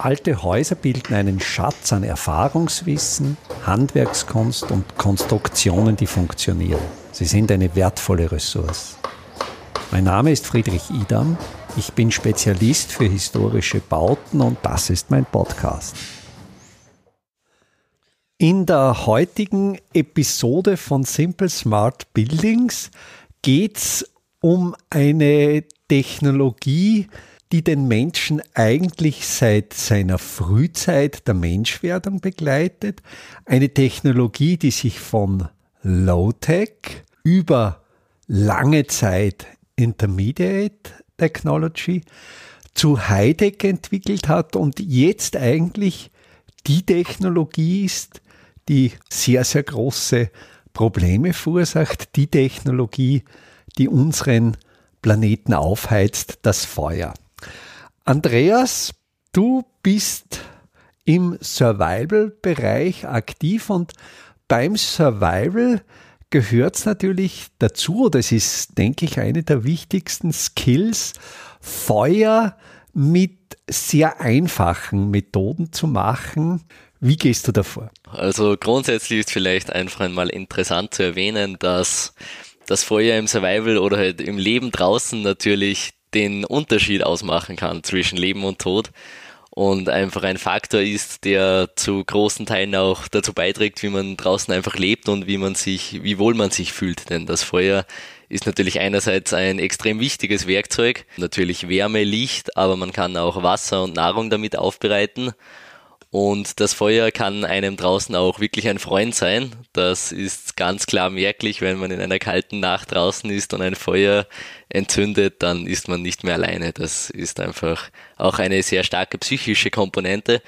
Alte Häuser bilden einen Schatz an Erfahrungswissen, Handwerkskunst und Konstruktionen, die funktionieren. Sie sind eine wertvolle Ressource. Mein Name ist Friedrich Idam. Ich bin Spezialist für historische Bauten und das ist mein Podcast. In der heutigen Episode von Simple Smart Buildings geht es um eine Technologie, die den Menschen eigentlich seit seiner Frühzeit der Menschwerdung begleitet. Eine Technologie, die sich von Low-Tech über lange Zeit Intermediate Technology zu High-Tech entwickelt hat und jetzt eigentlich die Technologie ist, die sehr, sehr große Probleme verursacht, die Technologie, die unseren Planeten aufheizt, das Feuer. Andreas, du bist im Survival-Bereich aktiv und beim Survival gehört es natürlich dazu, das ist, denke ich, eine der wichtigsten Skills, Feuer mit sehr einfachen Methoden zu machen. Wie gehst du davor? Also grundsätzlich ist vielleicht einfach einmal interessant zu erwähnen, dass das Feuer im Survival oder halt im Leben draußen natürlich den Unterschied ausmachen kann zwischen Leben und Tod und einfach ein Faktor ist, der zu großen Teilen auch dazu beiträgt, wie man draußen einfach lebt und wie man sich, wie wohl man sich fühlt. Denn das Feuer ist natürlich einerseits ein extrem wichtiges Werkzeug, natürlich Wärme, Licht, aber man kann auch Wasser und Nahrung damit aufbereiten. Und das Feuer kann einem draußen auch wirklich ein Freund sein. Das ist ganz klar merklich, wenn man in einer kalten Nacht draußen ist und ein Feuer entzündet, dann ist man nicht mehr alleine. Das ist einfach auch eine sehr starke psychische Komponente.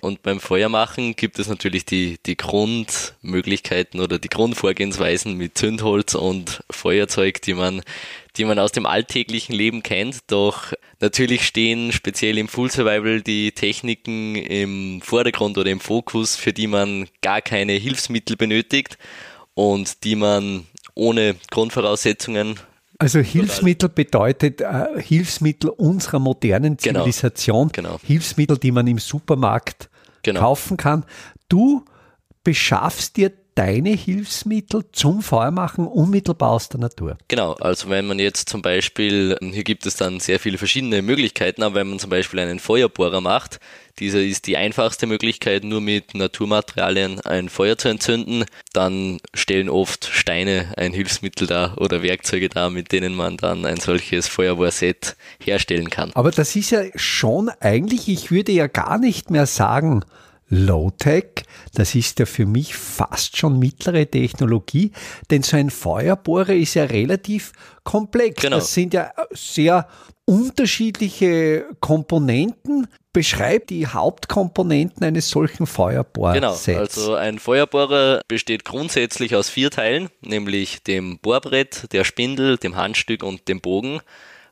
Und beim Feuermachen gibt es natürlich die, die Grundmöglichkeiten oder die Grundvorgehensweisen mit Zündholz und Feuerzeug, die man die man aus dem alltäglichen Leben kennt. Doch natürlich stehen speziell im Full Survival die Techniken im Vordergrund oder im Fokus, für die man gar keine Hilfsmittel benötigt und die man ohne Grundvoraussetzungen also Hilfsmittel bedeutet äh, Hilfsmittel unserer modernen genau. Zivilisation, genau, genau. Hilfsmittel, die man im Supermarkt genau. kaufen kann. Du beschaffst dir deine Hilfsmittel zum Feuermachen unmittelbar aus der Natur? Genau, also wenn man jetzt zum Beispiel, hier gibt es dann sehr viele verschiedene Möglichkeiten, aber wenn man zum Beispiel einen Feuerbohrer macht, dieser ist die einfachste Möglichkeit, nur mit Naturmaterialien ein Feuer zu entzünden. Dann stellen oft Steine ein Hilfsmittel dar oder Werkzeuge dar, mit denen man dann ein solches Feuerbohrset herstellen kann. Aber das ist ja schon eigentlich, ich würde ja gar nicht mehr sagen, Low-Tech, das ist ja für mich fast schon mittlere Technologie, denn so ein Feuerbohrer ist ja relativ komplex. Genau. Das sind ja sehr unterschiedliche Komponenten. Beschreib die Hauptkomponenten eines solchen Feuerbohrsets. Genau, also ein Feuerbohrer besteht grundsätzlich aus vier Teilen, nämlich dem Bohrbrett, der Spindel, dem Handstück und dem Bogen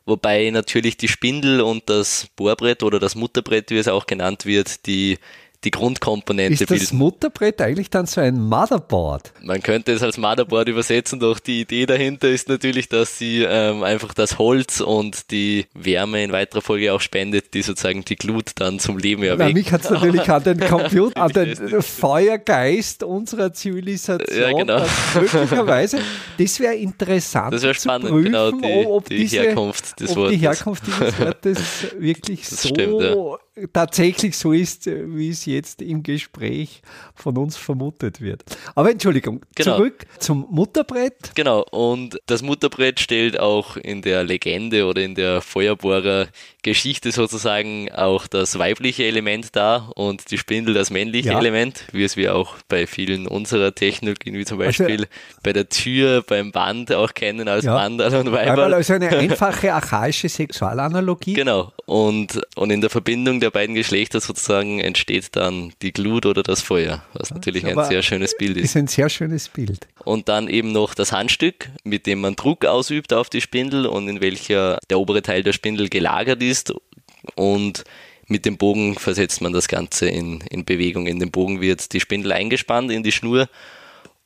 wobei natürlich die Spindel und das Bohrbrett oder das Mutterbrett, wie es auch genannt wird, die die Grundkomponente Ist das bilden. Mutterbrett eigentlich dann so ein Motherboard? Man könnte es als Motherboard übersetzen, doch die Idee dahinter ist natürlich, dass sie ähm, einfach das Holz und die Wärme in weiterer Folge auch spendet, die sozusagen die Glut dann zum Leben erweckt. Na, mich hat es natürlich an den Computer, an den Feuergeist unserer Zivilisation. Ja, genau. Möglicherweise, das wäre interessant das spannend, zu prüfen, genau, die, ob, die diese, Herkunft des ob Wortes. die Herkunft dieses Wortes wirklich das so stimmt, ja tatsächlich so ist, wie es jetzt im Gespräch von uns vermutet wird. Aber Entschuldigung, genau. zurück zum Mutterbrett. Genau, und das Mutterbrett stellt auch in der Legende oder in der Feuerbohrer Geschichte sozusagen auch das weibliche Element dar und die Spindel das männliche ja. Element, wie es wir auch bei vielen unserer Technologien, wie zum also Beispiel also, bei der Tür, beim Band auch kennen als ja. Und Weiberl. Also eine einfache archaische Sexualanalogie. Genau, und, und in der Verbindung der beiden Geschlechter sozusagen entsteht dann die Glut oder das Feuer, was natürlich ein sehr schönes Bild ist. Ist ein sehr schönes Bild. Und dann eben noch das Handstück, mit dem man Druck ausübt auf die Spindel und in welcher der obere Teil der Spindel gelagert ist ist und mit dem Bogen versetzt man das Ganze in, in Bewegung. In den Bogen wird die Spindel eingespannt in die Schnur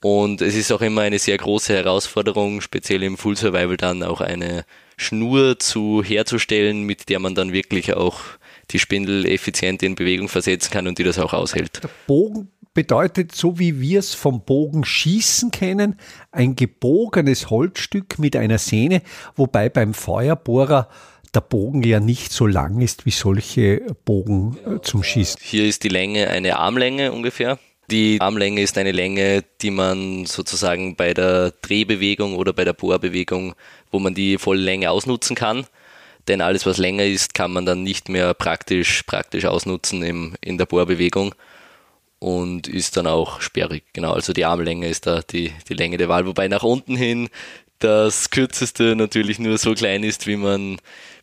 und es ist auch immer eine sehr große Herausforderung, speziell im Full Survival dann auch eine Schnur zu herzustellen, mit der man dann wirklich auch die Spindel effizient in Bewegung versetzen kann und die das auch aushält. Der Bogen bedeutet, so wie wir es vom Bogen schießen kennen, ein gebogenes Holzstück mit einer Sehne, wobei beim Feuerbohrer der Bogen ja nicht so lang ist wie solche Bogen äh, zum Schießen. Hier ist die Länge eine Armlänge ungefähr. Die Armlänge ist eine Länge, die man sozusagen bei der Drehbewegung oder bei der Bohrbewegung, wo man die volle Länge ausnutzen kann. Denn alles, was länger ist, kann man dann nicht mehr praktisch, praktisch ausnutzen im, in der Bohrbewegung und ist dann auch sperrig. Genau, also die Armlänge ist da die, die Länge der Wahl, wobei nach unten hin das kürzeste natürlich nur so klein ist, wie man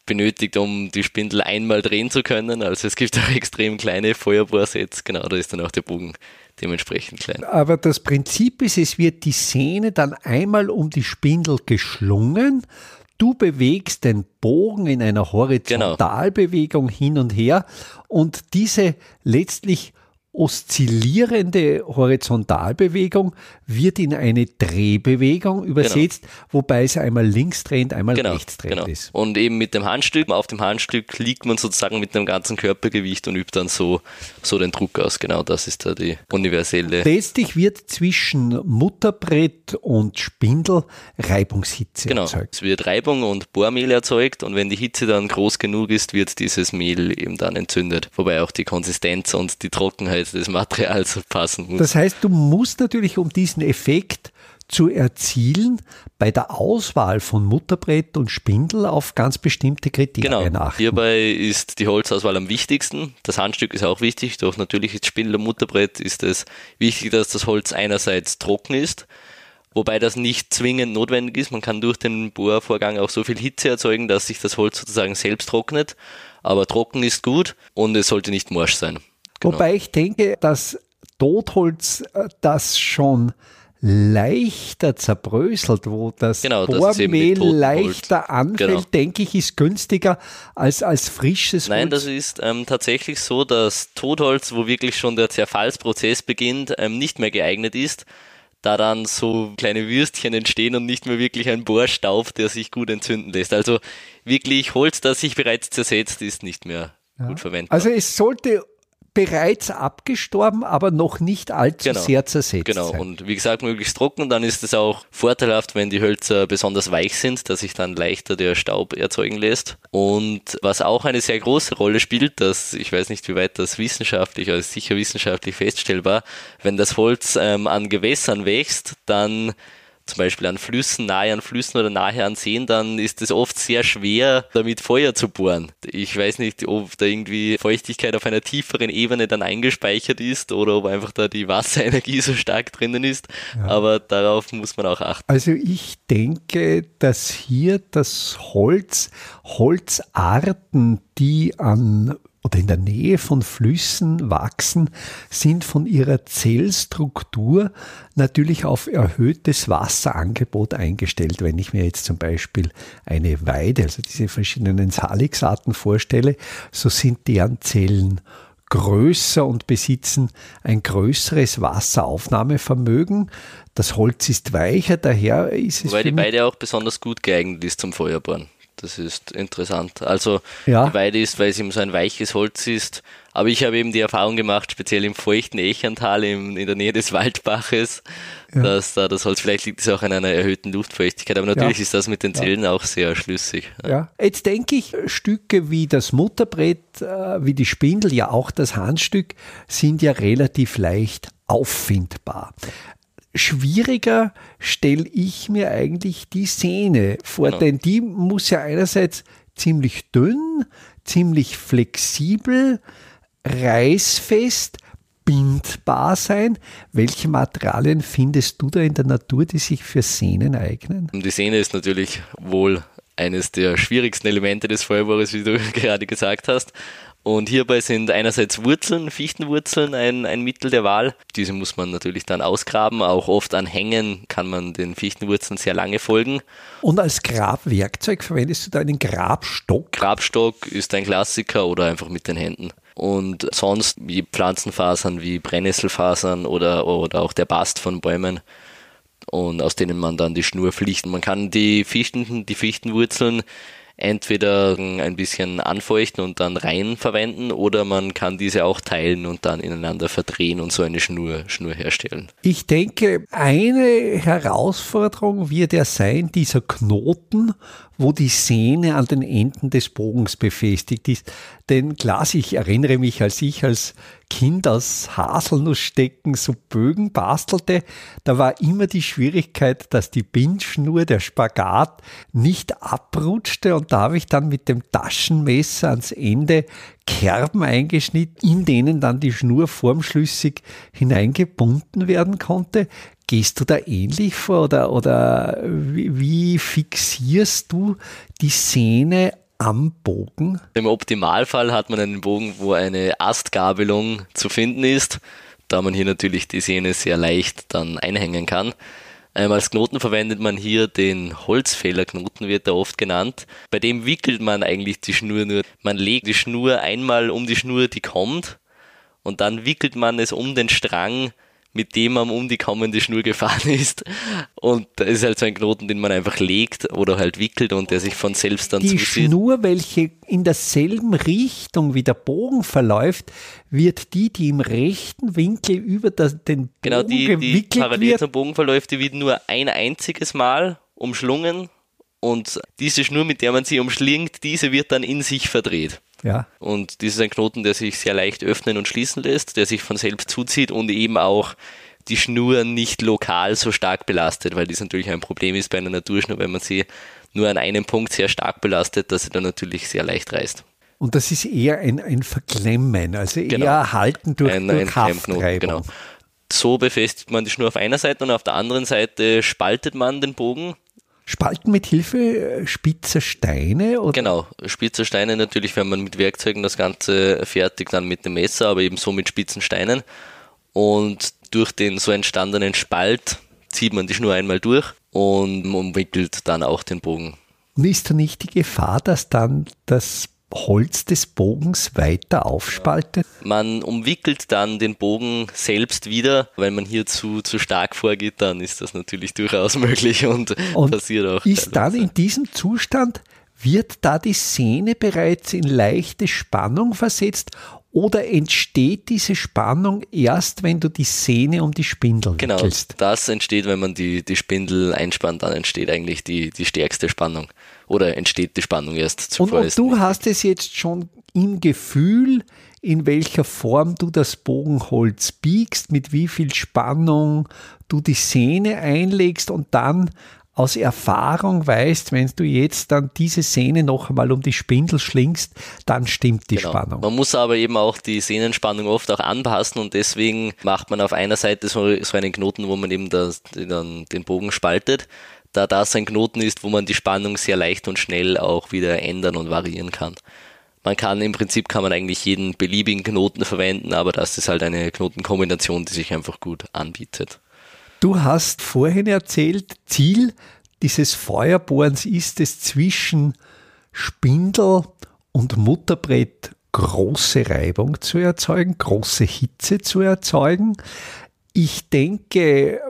benötigt, um die Spindel einmal drehen zu können. Also es gibt auch extrem kleine Feuerbohrsets, genau, da ist dann auch der Bogen dementsprechend klein. Aber das Prinzip ist, es wird die Sehne dann einmal um die Spindel geschlungen. Du bewegst den Bogen in einer genau. Horizontalbewegung genau. hin und her und diese letztlich oszillierende Horizontalbewegung wird in eine Drehbewegung übersetzt, genau. wobei es einmal links drehend, einmal genau, rechts drehend genau. ist. Und eben mit dem Handstück, auf dem Handstück liegt man sozusagen mit dem ganzen Körpergewicht und übt dann so, so den Druck aus. Genau, das ist da die universelle. Letztlich wird zwischen Mutterbrett und Spindel Reibungshitze genau. erzeugt. Es wird Reibung und Bohrmehl erzeugt und wenn die Hitze dann groß genug ist, wird dieses Mehl eben dann entzündet. Wobei auch die Konsistenz und die Trockenheit des Materials passen muss. Das heißt, du musst natürlich, um diesen Effekt zu erzielen, bei der Auswahl von Mutterbrett und Spindel auf ganz bestimmte Kriterien genau. achten. Hierbei ist die Holzauswahl am wichtigsten. Das Handstück ist auch wichtig, doch natürlich ist Spindel und Mutterbrett ist es wichtig, dass das Holz einerseits trocken ist, wobei das nicht zwingend notwendig ist. Man kann durch den Bohrvorgang auch so viel Hitze erzeugen, dass sich das Holz sozusagen selbst trocknet. Aber trocken ist gut und es sollte nicht morsch sein. Genau. Wobei ich denke, dass Totholz äh, das schon leichter zerbröselt, wo das genau, Bohrmehl leichter anfällt, genau. denke ich, ist günstiger als, als frisches Nein, Holz. Nein, das ist ähm, tatsächlich so, dass Totholz, wo wirklich schon der Zerfallsprozess beginnt, ähm, nicht mehr geeignet ist, da dann so kleine Würstchen entstehen und nicht mehr wirklich ein Bohrstaub, der sich gut entzünden lässt. Also wirklich Holz, das sich bereits zersetzt, ist nicht mehr ja. gut verwendbar. Also es sollte bereits abgestorben, aber noch nicht allzu genau. sehr zersetzt. Genau, sein. und wie gesagt, möglichst trocken. Dann ist es auch vorteilhaft, wenn die Hölzer besonders weich sind, dass sich dann leichter der Staub erzeugen lässt. Und was auch eine sehr große Rolle spielt, dass ich weiß nicht, wie weit das wissenschaftlich, also sicher wissenschaftlich feststellbar, wenn das Holz ähm, an Gewässern wächst, dann zum Beispiel an Flüssen, nahe an Flüssen oder nahe an Seen, dann ist es oft sehr schwer, damit Feuer zu bohren. Ich weiß nicht, ob da irgendwie Feuchtigkeit auf einer tieferen Ebene dann eingespeichert ist oder ob einfach da die Wasserenergie so stark drinnen ist. Ja. Aber darauf muss man auch achten. Also ich denke, dass hier das Holz, Holzarten, die an oder in der Nähe von Flüssen wachsen, sind von ihrer Zellstruktur natürlich auf erhöhtes Wasserangebot eingestellt. Wenn ich mir jetzt zum Beispiel eine Weide, also diese verschiedenen Salixarten vorstelle, so sind deren Zellen größer und besitzen ein größeres Wasseraufnahmevermögen. Das Holz ist weicher, daher ist es. Weil die Weide auch besonders gut geeignet ist zum Feuerbohren. Das ist interessant. Also ja. die Weide ist, weil es eben so ein weiches Holz ist. Aber ich habe eben die Erfahrung gemacht, speziell im feuchten Echental in der Nähe des Waldbaches, ja. dass da das Holz, vielleicht liegt es auch an einer erhöhten Luftfeuchtigkeit, aber natürlich ja. ist das mit den Zellen auch sehr schlüssig. Ja. Jetzt denke ich, Stücke wie das Mutterbrett, äh, wie die Spindel, ja auch das Handstück, sind ja relativ leicht auffindbar schwieriger stelle ich mir eigentlich die Sehne vor, genau. denn die muss ja einerseits ziemlich dünn, ziemlich flexibel, reißfest, bindbar sein. Welche Materialien findest du da in der Natur, die sich für Sehnen eignen? Die Sehne ist natürlich wohl eines der schwierigsten Elemente des Feuerbohrers, wie du gerade gesagt hast. Und hierbei sind einerseits Wurzeln, Fichtenwurzeln ein, ein Mittel der Wahl. Diese muss man natürlich dann ausgraben. Auch oft an Hängen kann man den Fichtenwurzeln sehr lange folgen. Und als Grabwerkzeug verwendest du da einen Grabstock? Grabstock ist ein Klassiker oder einfach mit den Händen. Und sonst wie Pflanzenfasern wie Brennnesselfasern oder, oder auch der Bast von Bäumen und aus denen man dann die Schnur flicht. Man kann die Fichten, die Fichtenwurzeln entweder ein bisschen anfeuchten und dann rein verwenden oder man kann diese auch teilen und dann ineinander verdrehen und so eine Schnur, Schnur herstellen. Ich denke, eine Herausforderung wird ja sein, dieser Knoten, wo die Sehne an den Enden des Bogens befestigt ist. Denn klar, ich erinnere mich, als ich als Kind aus Haselnussstecken so Bögen bastelte, da war immer die Schwierigkeit, dass die Bindschnur, der Spagat nicht abrutschte und da habe ich dann mit dem Taschenmesser ans Ende Kerben eingeschnitten, in denen dann die Schnur formschlüssig hineingebunden werden konnte. Gehst du da ähnlich vor oder, oder wie, fixierst du die Sehne am Bogen? Im Optimalfall hat man einen Bogen, wo eine Astgabelung zu finden ist, da man hier natürlich die Sehne sehr leicht dann einhängen kann. Ähm, als Knoten verwendet man hier den Holzfällerknoten, wird er oft genannt. Bei dem wickelt man eigentlich die Schnur nur. Man legt die Schnur einmal um die Schnur, die kommt, und dann wickelt man es um den Strang mit dem man um die kommende Schnur gefahren ist. Und da ist halt so ein Knoten, den man einfach legt oder halt wickelt und der sich von selbst dann die zuzieht. Die Schnur, welche in derselben Richtung wie der Bogen verläuft, wird die, die im rechten Winkel über das, den Bogen genau, die, gewickelt die parallel wird. zum Bogen verläuft, die wird nur ein einziges Mal umschlungen und diese Schnur, mit der man sie umschlingt, diese wird dann in sich verdreht. Ja. Und das ist ein Knoten, der sich sehr leicht öffnen und schließen lässt, der sich von selbst zuzieht und eben auch die Schnur nicht lokal so stark belastet, weil das natürlich ein Problem ist bei einer Naturschnur, wenn man sie nur an einem Punkt sehr stark belastet, dass sie dann natürlich sehr leicht reißt. Und das ist eher ein, ein Verklemmen, also eher genau. halten durch, ein, durch ein Genau. So befestigt man die Schnur auf einer Seite und auf der anderen Seite spaltet man den Bogen Spalten mit Hilfe äh, spitzer Steine? Oder? Genau, spitzer Steine natürlich, wenn man mit Werkzeugen das Ganze fertigt, dann mit dem Messer, aber eben so mit spitzen Steinen. Und durch den so entstandenen Spalt zieht man die Schnur einmal durch und umwickelt dann auch den Bogen. Und ist da nicht die Gefahr, dass dann das Holz des Bogens weiter aufspaltet? Man umwickelt dann den Bogen selbst wieder. Wenn man hier zu, zu stark vorgeht, dann ist das natürlich durchaus möglich und, und passiert auch. Ist dann in diesem Zustand, wird da die Sehne bereits in leichte Spannung versetzt oder entsteht diese Spannung erst, wenn du die Sehne um die Spindel genau, wickelst? Genau, das entsteht, wenn man die, die Spindel einspannt, dann entsteht eigentlich die, die stärkste Spannung oder entsteht die Spannung erst zuvor. Und, und du hast es jetzt schon im Gefühl, in welcher Form du das Bogenholz biegst, mit wie viel Spannung du die Sehne einlegst und dann aus Erfahrung weißt, wenn du jetzt dann diese Sehne noch einmal um die Spindel schlingst, dann stimmt die genau. Spannung. Man muss aber eben auch die Sehnenspannung oft auch anpassen und deswegen macht man auf einer Seite so, so einen Knoten, wo man eben das, dann den Bogen spaltet, da das ein Knoten ist, wo man die Spannung sehr leicht und schnell auch wieder ändern und variieren kann. Man kann im Prinzip kann man eigentlich jeden beliebigen Knoten verwenden, aber das ist halt eine Knotenkombination, die sich einfach gut anbietet. Du hast vorhin erzählt, Ziel dieses Feuerbohrens ist es zwischen Spindel und Mutterbrett große Reibung zu erzeugen, große Hitze zu erzeugen. Ich denke,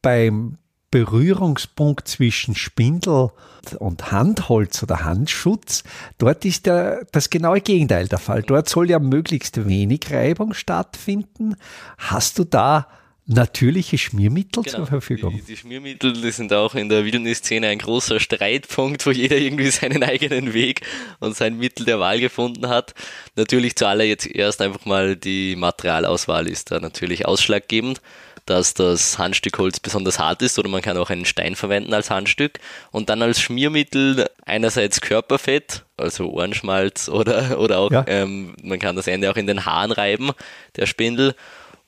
beim Berührungspunkt zwischen Spindel und Handholz oder Handschutz, dort ist der, das genaue Gegenteil der Fall. Dort soll ja möglichst wenig Reibung stattfinden. Hast du da natürliche Schmiermittel genau, zur Verfügung. Die, die, Schmiermittel die sind auch in der Wildnisszene ein großer Streitpunkt, wo jeder irgendwie seinen eigenen Weg und sein Mittel der Wahl gefunden hat. Natürlich zuallererst erst einfach mal die Materialauswahl ist da natürlich ausschlaggebend, dass das Handstück Holz besonders hart ist oder man kann auch einen Stein verwenden als Handstück und dann als Schmiermittel einerseits Körperfett, also Ohrenschmalz oder, oder auch, ja. ähm, man kann das Ende auch in den Haaren reiben, der Spindel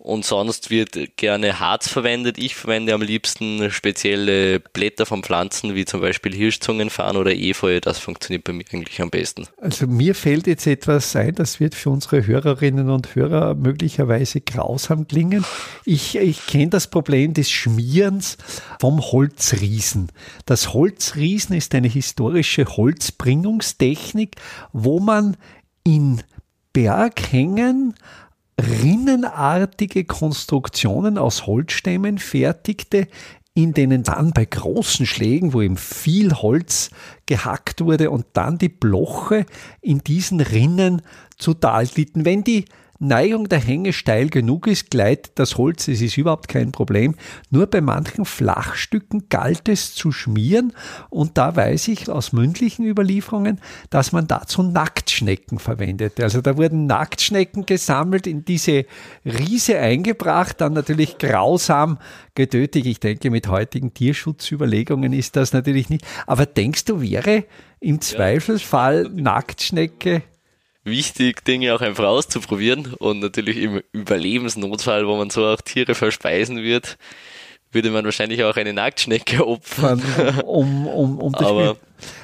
und sonst wird gerne Harz verwendet. Ich verwende am liebsten spezielle Blätter von Pflanzen, wie zum Beispiel Hirschzungenfarn oder Efeu. Das funktioniert bei mir eigentlich am besten. Also mir fällt jetzt etwas ein, das wird für unsere Hörerinnen und Hörer möglicherweise grausam klingen. Ich, ich kenne das Problem des Schmierens vom Holzriesen. Das Holzriesen ist eine historische Holzbringungstechnik, wo man in Berghängen rinnenartige Konstruktionen aus Holzstämmen fertigte, in denen dann bei großen Schlägen, wo eben viel Holz gehackt wurde und dann die Bloche in diesen Rinnen zu Tal. Wenn die Neigung der Hänge steil genug ist, gleitet das Holz, es ist überhaupt kein Problem. Nur bei manchen Flachstücken galt es zu schmieren und da weiß ich aus mündlichen Überlieferungen, dass man dazu Nacktschnecken verwendete. Also da wurden Nacktschnecken gesammelt, in diese Riese eingebracht, dann natürlich grausam getötet. Ich denke, mit heutigen Tierschutzüberlegungen ist das natürlich nicht. Aber denkst du, wäre im Zweifelsfall Nacktschnecke wichtig, Dinge auch einfach auszuprobieren und natürlich im Überlebensnotfall, wo man so auch Tiere verspeisen wird, würde man wahrscheinlich auch eine Nacktschnecke opfern. Um, um, um das aber,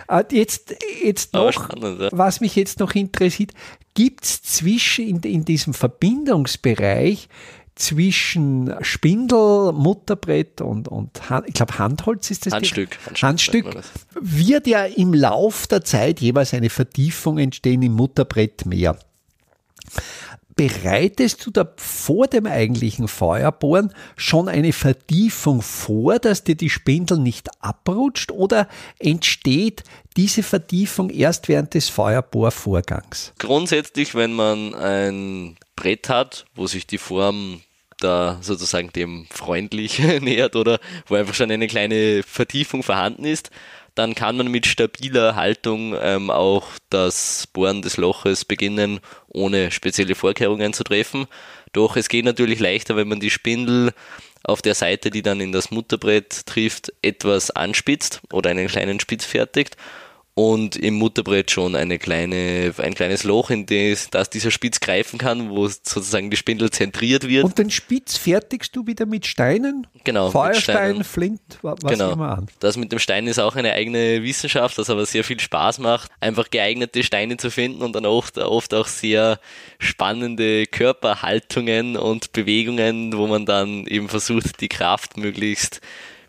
ah, jetzt, jetzt noch, spannend, ja. was mich jetzt noch interessiert, gibt es zwischen in, in diesem Verbindungsbereich zwischen Spindel, Mutterbrett und, und ich glaube Handholz ist das. Handstück. Handstück, Handstück wird ja im Lauf der Zeit jeweils eine Vertiefung entstehen im Mutterbrett mehr. Bereitest du da vor dem eigentlichen Feuerbohren schon eine Vertiefung vor, dass dir die Spindel nicht abrutscht oder entsteht diese Vertiefung erst während des Feuerbohrvorgangs? Grundsätzlich, wenn man ein Brett hat, wo sich die Form da sozusagen dem freundlich nähert oder wo einfach schon eine kleine Vertiefung vorhanden ist, dann kann man mit stabiler Haltung ähm, auch das Bohren des Loches beginnen, ohne spezielle Vorkehrungen zu treffen. Doch es geht natürlich leichter, wenn man die Spindel auf der Seite, die dann in das Mutterbrett trifft, etwas anspitzt oder einen kleinen Spitz fertigt und im Mutterbrett schon eine kleine, ein kleines Loch, in das, das dieser Spitz greifen kann, wo sozusagen die Spindel zentriert wird. Und den Spitz fertigst du wieder mit Steinen? Genau. Feuerstein, Flint, was genau. immer an. Das mit dem Stein ist auch eine eigene Wissenschaft, das aber sehr viel Spaß macht, einfach geeignete Steine zu finden und dann oft, oft auch sehr spannende Körperhaltungen und Bewegungen, wo man dann eben versucht, die Kraft möglichst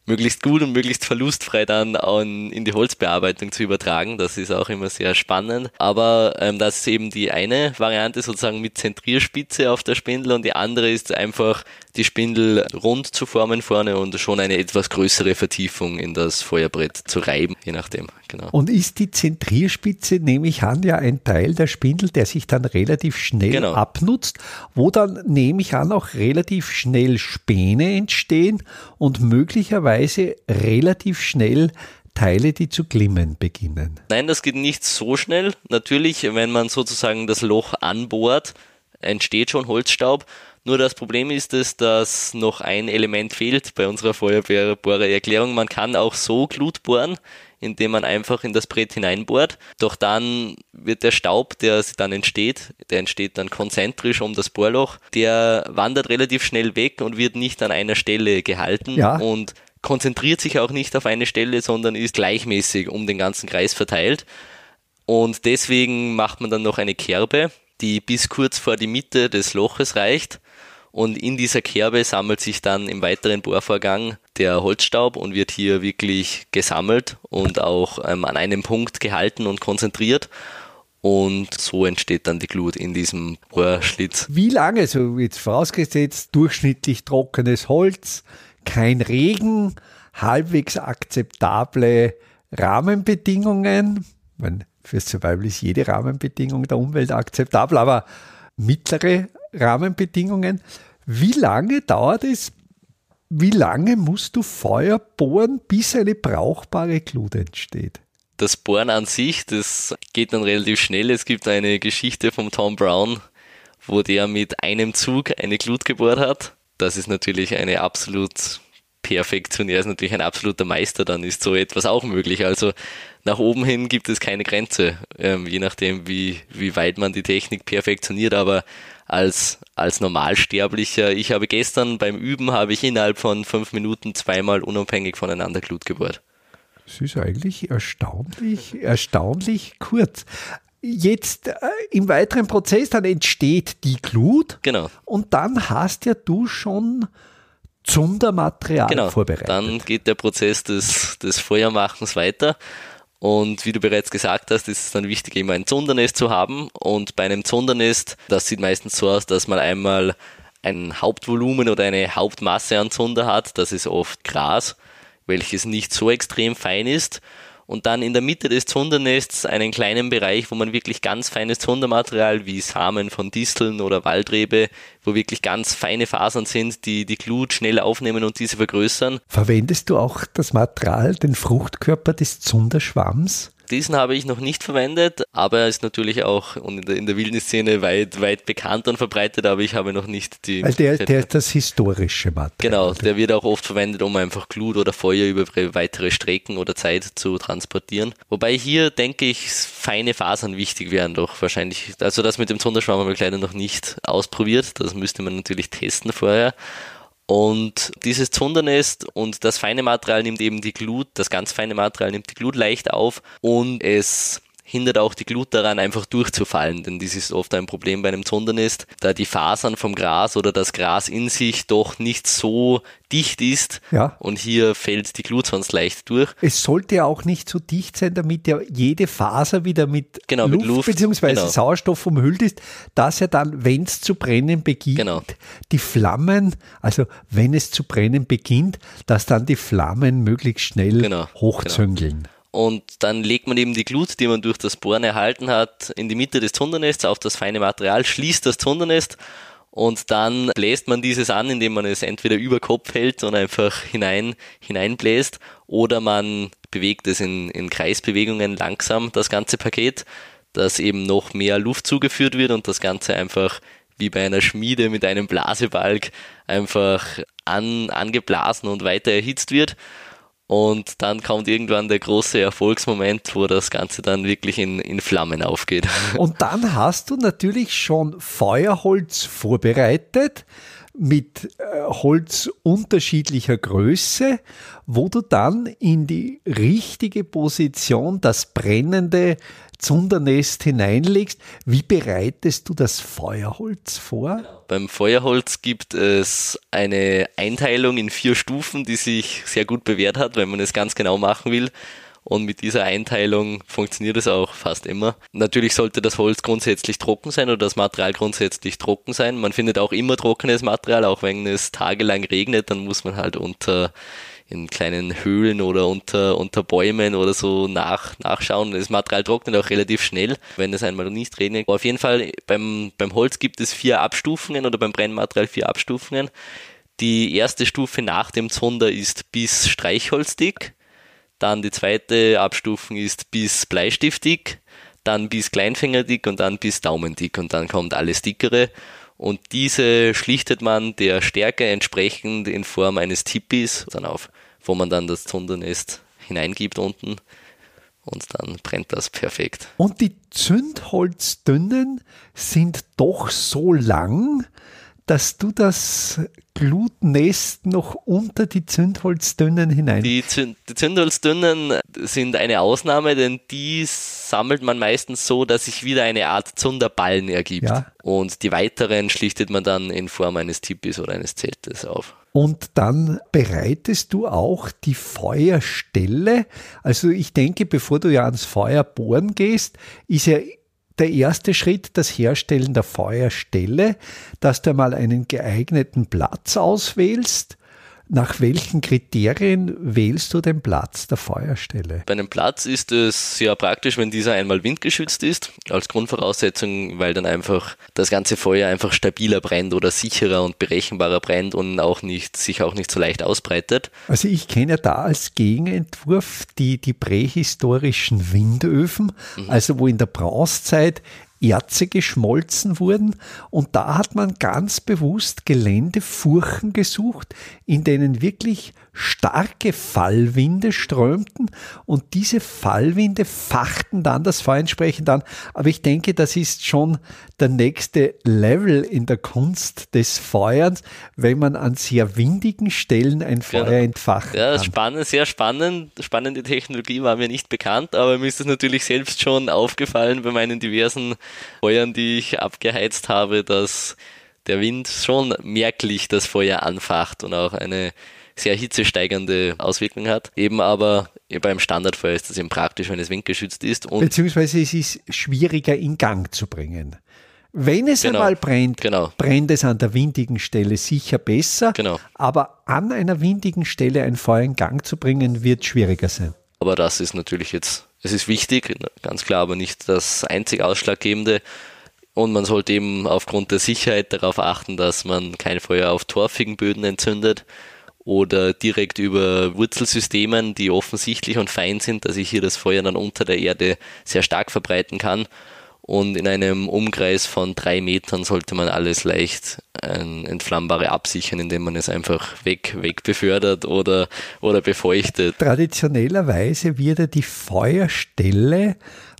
möglichst gut und möglichst verlustfrei dann an, in die Holzbearbeitung zu übertragen. Das ist auch immer sehr spannend. Aber ähm, das ist eben die eine Variante sozusagen mit Zentrierspitze auf der Spindel und die andere ist einfach die Spindel rund zu formen vorne und schon eine etwas größere Vertiefung in das Feuerbrett zu reiben, je nachdem. Genau. Und ist die Zentrierspitze, nehme ich an, ja ein Teil der Spindel, der sich dann relativ schnell genau. abnutzt, wo dann, nehme ich an, auch relativ schnell Späne entstehen und möglicherweise relativ schnell Teile, die zu glimmen beginnen. Nein, das geht nicht so schnell. Natürlich, wenn man sozusagen das Loch anbohrt, entsteht schon Holzstaub. Nur das Problem ist es, dass noch ein Element fehlt bei unserer Feuerbohrererklärung. Man kann auch so Glut bohren, indem man einfach in das Brett hineinbohrt. Doch dann wird der Staub, der dann entsteht, der entsteht dann konzentrisch um das Bohrloch, der wandert relativ schnell weg und wird nicht an einer Stelle gehalten ja. und konzentriert sich auch nicht auf eine Stelle, sondern ist gleichmäßig um den ganzen Kreis verteilt. Und deswegen macht man dann noch eine Kerbe, die bis kurz vor die Mitte des Loches reicht und in dieser Kerbe sammelt sich dann im weiteren Bohrvorgang der Holzstaub und wird hier wirklich gesammelt und auch ähm, an einem Punkt gehalten und konzentriert. Und so entsteht dann die Glut in diesem Bohrschlitz. Wie lange, so jetzt vorausgesetzt, durchschnittlich trockenes Holz, kein Regen, halbwegs akzeptable Rahmenbedingungen. Meine, fürs Survival ist jede Rahmenbedingung der Umwelt akzeptabel, aber mittlere Rahmenbedingungen. Wie lange dauert es, wie lange musst du Feuer bohren, bis eine brauchbare Glut entsteht? Das Bohren an sich, das geht dann relativ schnell. Es gibt eine Geschichte vom Tom Brown, wo der mit einem Zug eine Glut gebohrt hat. Das ist natürlich eine absolut Perfektionär, ist natürlich ein absoluter Meister, dann ist so etwas auch möglich. Also nach oben hin gibt es keine Grenze, ähm, je nachdem, wie, wie weit man die Technik perfektioniert, aber als, als Normalsterblicher. Ich habe gestern beim Üben, habe ich innerhalb von fünf Minuten zweimal unabhängig voneinander Glut gebohrt. Das ist eigentlich erstaunlich, erstaunlich kurz. Jetzt äh, im weiteren Prozess, dann entsteht die Glut. Genau. Und dann hast ja du schon Zundermaterial genau. vorbereitet. Dann geht der Prozess des, des Feuermachens weiter. Und wie du bereits gesagt hast, ist es dann wichtig, immer ein Zundernest zu haben. Und bei einem Zundernest, das sieht meistens so aus, dass man einmal ein Hauptvolumen oder eine Hauptmasse an Zunder hat. Das ist oft Gras. welches nicht so extrem fein ist und dann in der Mitte des Zundernests einen kleinen Bereich, wo man wirklich ganz feines Zundermaterial wie Samen von Disteln oder Waldrebe, wo wirklich ganz feine Fasern sind, die die Glut schnell aufnehmen und diese vergrößern. Verwendest du auch das Material, den Fruchtkörper des Zunderschwamms? Diesen habe ich noch nicht verwendet, aber er ist natürlich auch in der, in der Wildnisszene weit, weit bekannt und verbreitet, aber ich habe noch nicht die. Weil der, der ist das historische Material. Genau, der wird auch oft verwendet, um einfach Glut oder Feuer über weitere Strecken oder Zeit zu transportieren. Wobei hier, denke ich, feine Fasern wichtig wären doch wahrscheinlich. Also das mit dem Sonderschwamm habe ich leider noch nicht ausprobiert. Das müsste man natürlich testen vorher. Und dieses Zundernest und das feine Material nimmt eben die Glut, das ganz feine Material nimmt die Glut leicht auf und es hindert auch die Glut daran, einfach durchzufallen, denn dies ist oft ein Problem bei einem Zundernest, da die Fasern vom Gras oder das Gras in sich doch nicht so dicht ist ja. und hier fällt die Glut sonst leicht durch. Es sollte ja auch nicht so dicht sein, damit ja jede Faser wieder mit, genau, Luft, mit Luft bzw. genau. Sauerstoff umhüllt ist, dass er dann, wenn es zu brennen beginnt, genau. die Flammen, also wenn es zu brennen beginnt, dass dann die Flammen möglichst schnell genau, hochzüngeln und dann legt man eben die Glut, die man durch das Bohren erhalten hat, in die Mitte des Zundernests auf das feine Material, schließt das Zundernest und dann bläst man dieses an, indem man es entweder über Kopf hält und einfach hinein, hineinbläst oder man bewegt es in, in Kreisbewegungen langsam, das ganze Paket, dass eben noch mehr Luft zugeführt wird und das Ganze einfach wie bei einer Schmiede mit einem Blasebalg einfach an, angeblasen und weiter erhitzt wird. Und dann kommt irgendwann der große Erfolgsmoment, wo das Ganze dann wirklich in, in Flammen aufgeht. Und dann hast du natürlich schon Feuerholz vorbereitet mit äh, Holz unterschiedlicher Größe, wo du dann in die richtige Position das brennende Zundernest hineinlegst. Wie bereitest du das Feuerholz vor? Beim Feuerholz gibt es eine Einteilung in vier Stufen, die sich sehr gut bewährt hat, wenn man es ganz genau machen will. Und mit dieser Einteilung funktioniert es auch fast immer. Natürlich sollte das Holz grundsätzlich trocken sein oder das Material grundsätzlich trocken sein. Man findet auch immer trockenes Material, auch wenn es tagelang regnet, dann muss man halt unter in kleinen Höhlen oder unter, unter Bäumen oder so nach, nachschauen. Das Material trocknet auch relativ schnell, wenn es einmal nicht regnet. Aber auf jeden Fall beim, beim Holz gibt es vier Abstufungen oder beim Brennmaterial vier Abstufungen. Die erste Stufe nach dem Zunder ist bis Streichholzdick. Dann die zweite Abstufung ist bis Bleistiftdick, dann bis Kleinfingerdick und dann bis Daumendick und dann kommt alles dickere. Und diese schlichtet man der Stärke entsprechend in Form eines Tipis dann auf, wo man dann das Zundernest hineingibt unten und dann brennt das perfekt. Und die Zündholzdünnen sind doch so lang, dass du das Glutnest noch unter die Zündholzdünnen hinein. Die, Zünd die Zündholzdünnen sind eine Ausnahme, denn die sammelt man meistens so, dass sich wieder eine Art Zunderballen ergibt. Ja. Und die weiteren schlichtet man dann in Form eines Tipis oder eines Zeltes auf. Und dann bereitest du auch die Feuerstelle. Also ich denke, bevor du ja ans Feuer bohren gehst, ist ja der erste Schritt das Herstellen der Feuerstelle, dass du mal einen geeigneten Platz auswählst. Nach welchen Kriterien wählst du den Platz der Feuerstelle? Bei einem Platz ist es sehr praktisch, wenn dieser einmal windgeschützt ist, als Grundvoraussetzung, weil dann einfach das ganze Feuer einfach stabiler brennt oder sicherer und berechenbarer brennt und auch nicht, sich auch nicht so leicht ausbreitet. Also ich kenne da als Gegenentwurf die, die prähistorischen Windöfen, mhm. also wo in der Bronzezeit Erze geschmolzen wurden und da hat man ganz bewusst Geländefurchen gesucht, in denen wirklich starke Fallwinde strömten und diese Fallwinde fachten dann das Feuer entsprechend an. Aber ich denke, das ist schon der nächste Level in der Kunst des Feuerns, wenn man an sehr windigen Stellen ein Feuer genau. entfacht. Ja, spannend, sehr spannend. Spannende Technologie war mir nicht bekannt, aber mir ist es natürlich selbst schon aufgefallen bei meinen diversen Feuern, die ich abgeheizt habe, dass der Wind schon merklich das Feuer anfacht und auch eine sehr hitzesteigernde Auswirkung hat. Eben aber beim Standardfeuer ist das eben praktisch, wenn es windgeschützt ist. Beziehungsweise es ist schwieriger in Gang zu bringen Wenn es Genau. einmal brennt, Genau. brennt es an der windigen Stelle sicher besser. Genau. Aber an einer windigen Stelle ein Feuer in Gang zu bringen, wird schwieriger sein. Aber das ist natürlich jetzt, es ist wichtig, ganz klar, aber nicht das einzig Ausschlaggebende. Und man sollte eben aufgrund der Sicherheit darauf achten, dass man kein Feuer auf torfigen Böden entzündet oder direkt über Wurzelsystemen, die offensichtlich und fein sind, dass ich hier das Feuer dann unter der Erde sehr stark verbreiten kann. Und in einem Umkreis von drei Metern sollte man alles leicht ein Entflammbare absichern, indem man es einfach weg, weg befördert oder, oder befeuchtet. Traditionellerweise wird ja die Feuerstelle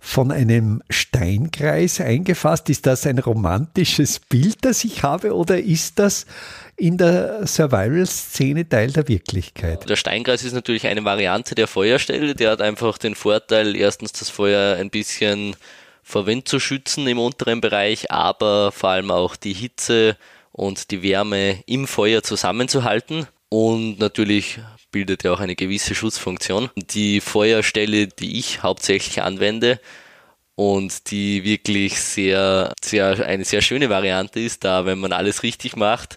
von einem Steinkreis eingefasst. Ist das ein romantisches Bild, das ich habe, oder ist das in der Survival-Szene Teil der Wirklichkeit? Der Steinkreis ist natürlich eine Variante der Feuerstelle. Der hat einfach den Vorteil, erstens das Feuer ein bisschen vor Wind zu schützen im unteren Bereich, aber vor allem auch die Hitze und die Wärme im Feuer zusammenzuhalten. Und natürlich bildet er auch eine gewisse Schutzfunktion. Die Feuerstelle, die ich hauptsächlich anwende und die wirklich sehr, sehr, eine sehr schöne Variante ist, da wenn man alles richtig macht,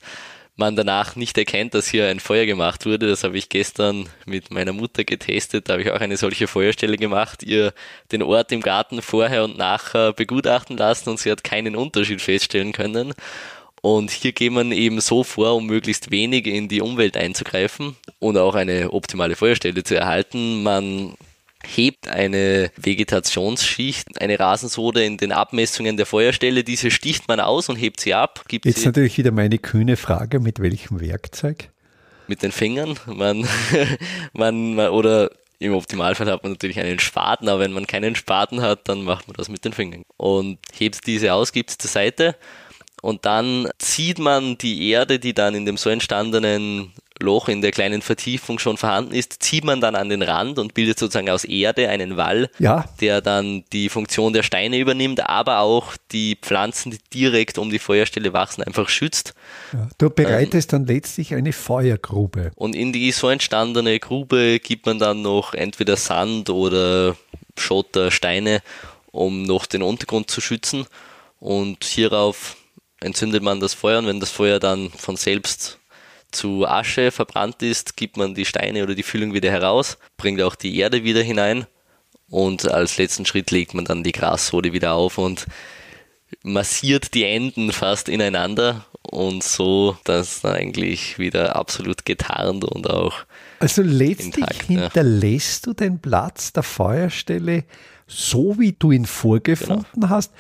man danach nicht erkennt, dass hier ein Feuer gemacht wurde. Das habe ich gestern mit meiner Mutter getestet. Da habe ich auch eine solche Feuerstelle gemacht, ihr den Ort im Garten vorher und nachher begutachten lassen und sie hat keinen Unterschied feststellen können. Und hier geht man eben so vor, um möglichst wenig in die Umwelt einzugreifen und auch eine optimale Feuerstelle zu erhalten. Man hebt eine Vegetationsschicht, eine Rasensode in den Abmessungen der Feuerstelle. Diese sticht man aus und hebt sie ab, gibt Jetzt sie natürlich wieder meine kühne Frage, mit welchem Werkzeug? mit den Fingern. Man, man, man, oder im Optimalfall hat man natürlich einen Spaten, aber wenn man keinen Spaten hat, dann macht man das mit den Fingern. Und hebt diese aus, gibt es zur Seite und dann zieht man die Erde, die dann in dem so entstandenen Loch in der kleinen Vertiefung schon vorhanden ist, zieht man dann an den Rand und bildet sozusagen aus Erde einen Wall, Ja, der dann die Funktion der Steine übernimmt, aber auch die Pflanzen, die direkt um die Feuerstelle wachsen, einfach schützt. ja. du bereitest dann letztlich eine Feuergrube. Und in die so entstandene Grube gibt man dann noch entweder Sand oder Schotter, Steine, um noch den Untergrund zu schützen. Und hierauf entzündet man das Feuer und wenn das Feuer dann von selbst zu Asche verbrannt ist, gibt man die Steine oder die Füllung wieder heraus, bringt auch die Erde wieder hinein und als letzten Schritt legt man dann die Grassode wieder auf und massiert die Enden fast ineinander und so, dass dann eigentlich wieder absolut getarnt und auch Also letztlich Intakt, ja. hinterlässt du den Platz der Feuerstelle so, wie du ihn vorgefunden Genau. hast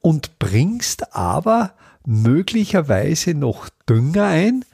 und bringst aber möglicherweise noch Dünger ein,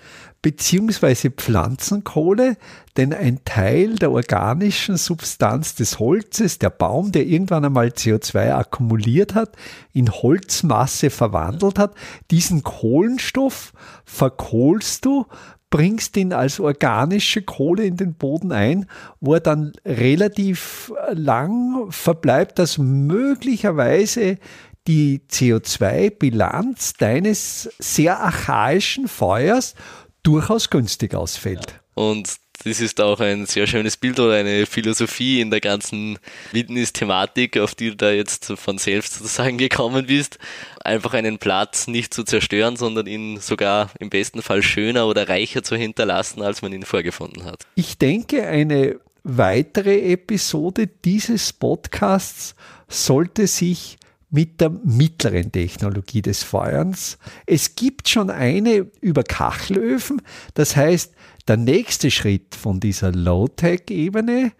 beziehungsweise Pflanzenkohle, denn ein Teil der organischen Substanz des Holzes, der Baum, der irgendwann einmal CO2 akkumuliert hat, in Holzmasse verwandelt hat, diesen Kohlenstoff verkohlst du, bringst ihn als organische Kohle in den Boden ein, wo er dann relativ lang verbleibt, dass möglicherweise die CO2-Bilanz deines sehr archaischen Feuers durchaus günstig ausfällt. Und das ist auch ein sehr schönes Bild oder eine Philosophie in der ganzen Wildnis-Thematik, auf die du da jetzt von selbst sozusagen gekommen bist. Einfach einen Platz nicht zu zerstören, sondern ihn sogar im besten Fall schöner oder reicher zu hinterlassen, als man ihn vorgefunden hat. Ich denke, eine weitere Episode dieses Podcasts sollte sich mit der mittleren Technologie des Feuerns. Es gibt schon eine über Kachelöfen, das heißt, der nächste Schritt von dieser Low-Tech-Ebene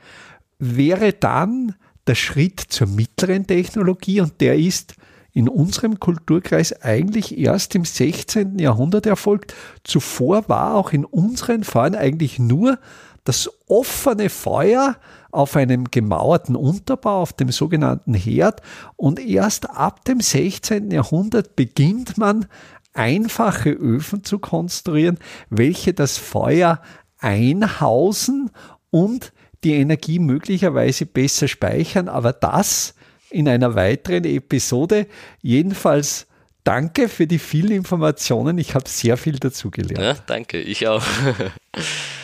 wäre dann der Schritt zur mittleren Technologie und der ist in unserem Kulturkreis eigentlich erst im 16. Jahrhundert erfolgt. Zuvor war auch in unseren Feuern eigentlich nur das offene Feuer auf einem gemauerten Unterbau, auf dem sogenannten Herd. Und erst ab dem 16. Jahrhundert beginnt man einfache Öfen zu konstruieren, welche das Feuer einhausen und die Energie möglicherweise besser speichern. Aber das in einer weiteren Episode. Jedenfalls danke für die vielen Informationen. Ich habe sehr viel dazugelernt. Ja, danke, ich auch.